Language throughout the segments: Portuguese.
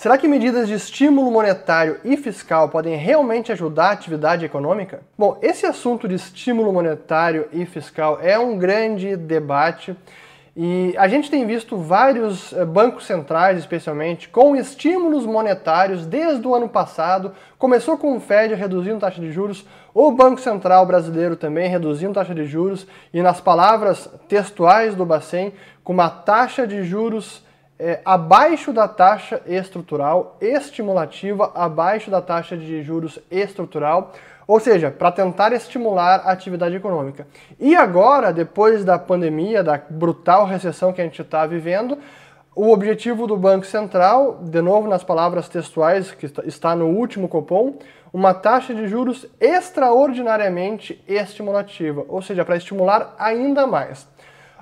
Será que medidas de estímulo monetário e fiscal podem realmente ajudar a atividade econômica? Bom, esse assunto de estímulo monetário e fiscal é um grande debate e a gente tem visto vários eh, bancos centrais, especialmente, com estímulos monetários desde o ano passado. Começou com o Fed reduzindo taxa de juros, o Banco Central brasileiro também reduzindo taxa de juros, e nas palavras textuais do Bacen, com uma taxa de juros é, abaixo da taxa estrutural, estimulativa abaixo da taxa de juros estrutural, ou seja, para tentar estimular a atividade econômica. E agora, depois da pandemia, da brutal recessão que a gente está vivendo, o objetivo do Banco Central, de novo nas palavras textuais que está no último cupom, uma taxa de juros extraordinariamente estimulativa, ou seja, para estimular ainda mais.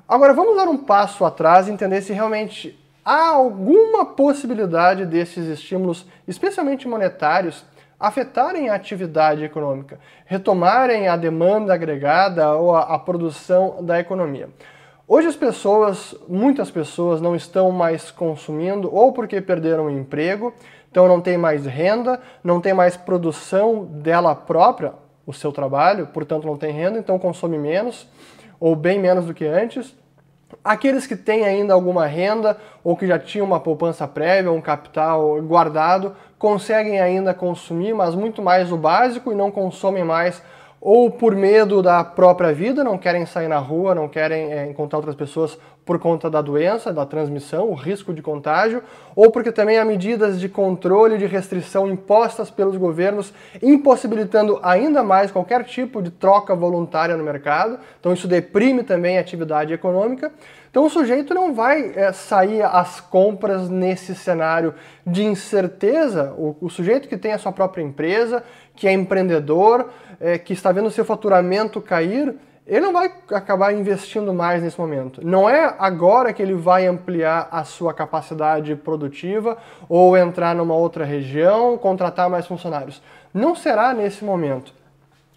Agora vamos dar um passo atrás e entender se realmente há alguma possibilidade desses estímulos, especialmente monetários, afetarem a atividade econômica, retomarem a demanda agregada ou a, a, produção da economia. Hoje as pessoas, muitas pessoas não estão mais consumindo ou porque perderam o emprego, então não tem mais renda, não tem mais produção dela própria, o seu trabalho, portanto não tem renda, então consome menos ou bem menos do que antes. Aqueles que têm ainda alguma renda ou que já tinham uma poupança prévia, um capital guardado, conseguem ainda consumir, mas muito mais o básico e não consomem mais ou por medo da própria vida, não querem sair na rua, não querem é, encontrar outras pessoas por conta da doença, da transmissão, o risco de contágio, ou porque também há medidas de controle de restrição impostas pelos governos, impossibilitando ainda mais qualquer tipo de troca voluntária no mercado. Então isso deprime também a atividade econômica. Então o sujeito não vai é, sair às compras nesse cenário de incerteza. O, o, sujeito que tem a sua própria empresa, que é empreendedor, é, que está vendo seu faturamento cair, ele não vai acabar investindo mais nesse momento. Não é agora que ele vai ampliar a sua capacidade produtiva ou entrar numa outra região, contratar mais funcionários. Não será nesse momento.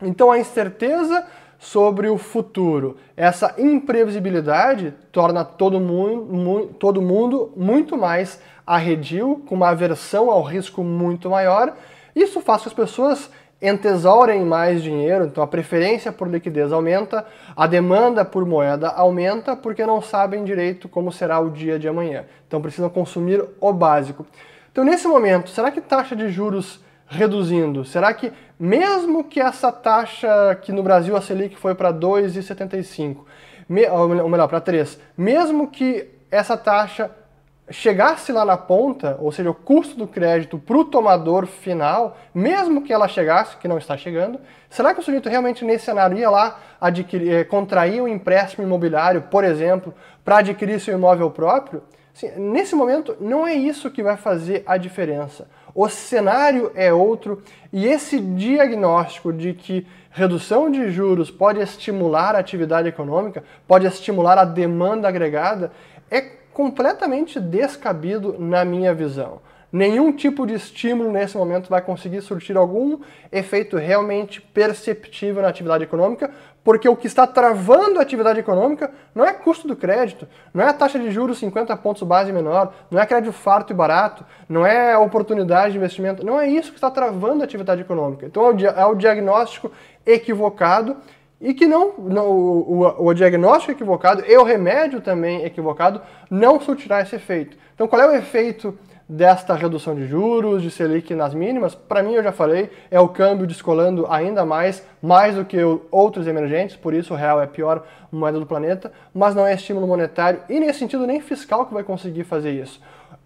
Então a incerteza sobre o futuro. Essa imprevisibilidade torna todo mundo, todo mundo muito mais arredio, com uma aversão ao risco muito maior. Isso faz com que as pessoas entesourem mais dinheiro, então a preferência por liquidez aumenta, a demanda por moeda aumenta porque não sabem direito como será o dia de amanhã. Então precisam consumir o básico. Então nesse momento, será que taxa de juros reduzindo? Será que mesmo que essa taxa que no Brasil a Selic foi para 2,75, ou melhor, para 3, mesmo que essa taxa chegasse lá na ponta, ou seja, o custo do crédito para o tomador final, mesmo que ela chegasse, que não está chegando, será que o sujeito realmente nesse cenário ia lá adquirir, eh, contrair um empréstimo imobiliário, por exemplo, para adquirir seu imóvel próprio? Assim, nesse momento, não é isso que vai fazer a diferença. O cenário é outro e esse diagnóstico de que redução de juros pode estimular a atividade econômica, pode estimular a demanda agregada, é completamente descabido na minha visão. Nenhum tipo de estímulo nesse momento vai conseguir surtir algum efeito realmente perceptível na atividade econômica, porque o que está travando a atividade econômica não é custo do crédito, não é a taxa de juros 50 pontos base menor, não é crédito farto e barato, não é oportunidade de investimento, não é isso que está travando a atividade econômica. Então é o diagnóstico equivocado e que não, não o, o, diagnóstico equivocado e o remédio também equivocado não surtirá esse efeito. Então, qual é o efeito desta redução de juros, de Selic nas mínimas? Para mim, eu já falei, é o câmbio descolando ainda mais, mais do que outros emergentes, por isso o real é a pior moeda do planeta, mas não é estímulo monetário e, nesse sentido, nem fiscal que vai conseguir fazer isso.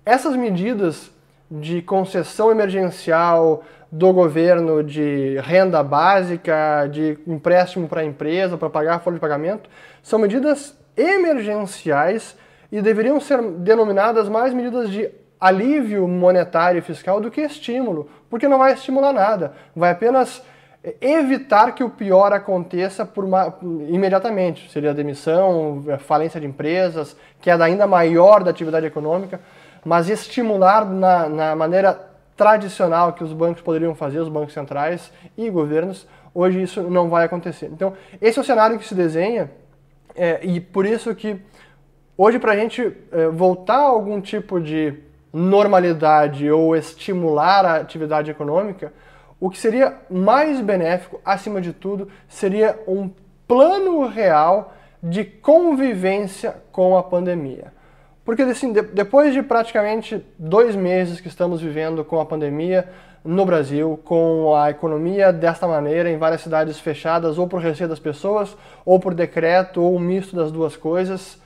Essas medidas de concessão emergencial do governo de renda básica, de empréstimo para a empresa, para pagar a folha de pagamento, são medidas emergenciais e deveriam ser denominadas mais medidas de alívio monetário e fiscal do que estímulo, porque não vai estimular nada, vai apenas evitar que o pior aconteça uma, imediatamente, seria demissão, falência de empresas, queda ainda maior da atividade econômica mas estimular na, na maneira tradicional que os bancos poderiam fazer, os bancos centrais e governos, hoje isso não vai acontecer. Então, esse é o cenário que se desenha é, e por isso que hoje para a gente é, voltar a algum tipo de normalidade ou estimular a atividade econômica, o que seria mais benéfico, acima de tudo, seria um plano real de convivência com a pandemia. Porque assim, depois de praticamente dois meses que estamos vivendo com a pandemia no Brasil, com a economia desta maneira, em várias cidades fechadas, ou por receio das pessoas, ou por decreto, ou um misto das duas coisas,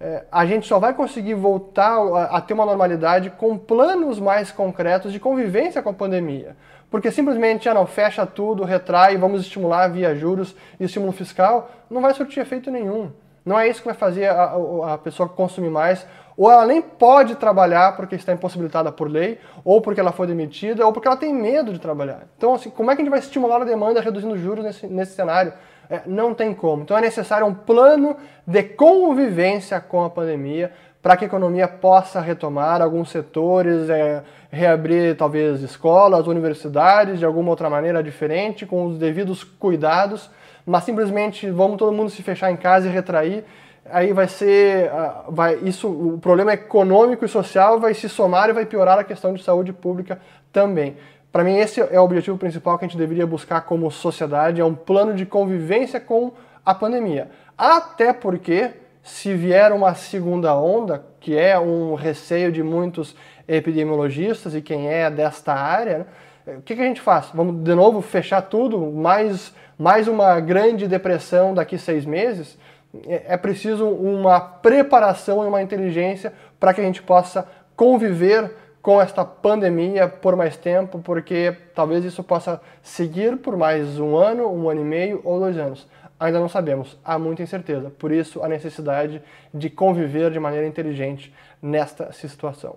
é, a gente só vai conseguir voltar a ter uma normalidade com planos mais concretos de convivência com a pandemia. Porque simplesmente, ah, não, fecha tudo, retrai, vamos estimular via juros e estímulo fiscal, não vai surtir efeito nenhum. Não é isso que vai fazer a, a, pessoa consumir mais, ou ela nem pode trabalhar porque está impossibilitada por lei, ou porque ela foi demitida, ou porque ela tem medo de trabalhar. Então, assim, como é que a gente vai estimular a demanda reduzindo juros nesse, nesse cenário? É, não tem como. Então é necessário um plano de convivência com a pandemia para que a economia possa retomar alguns setores, é, reabrir talvez escolas, universidades de alguma outra maneira diferente, com os devidos cuidados, mas simplesmente vamos todo mundo se fechar em casa e retrair, aí vai ser, ah, vai, isso, o problema econômico e social vai se somar e vai piorar a questão de saúde pública também. Para mim esse é o objetivo principal que a gente deveria buscar como sociedade, é um plano de convivência com a pandemia. Até porque se vier uma segunda onda, que é um receio de muitos epidemiologistas e quem é desta área, né? o que, que, a gente faz? Vamos de novo fechar tudo? Mais, mais uma grande depressão daqui seis meses? É, é preciso uma preparação e uma inteligência para que a gente possa conviver com esta pandemia por mais tempo, porque talvez isso possa seguir por mais um ano, um ano e meio ou dois anos. Ainda não sabemos, há muita incerteza. Por isso, a necessidade de conviver de maneira inteligente nesta situação.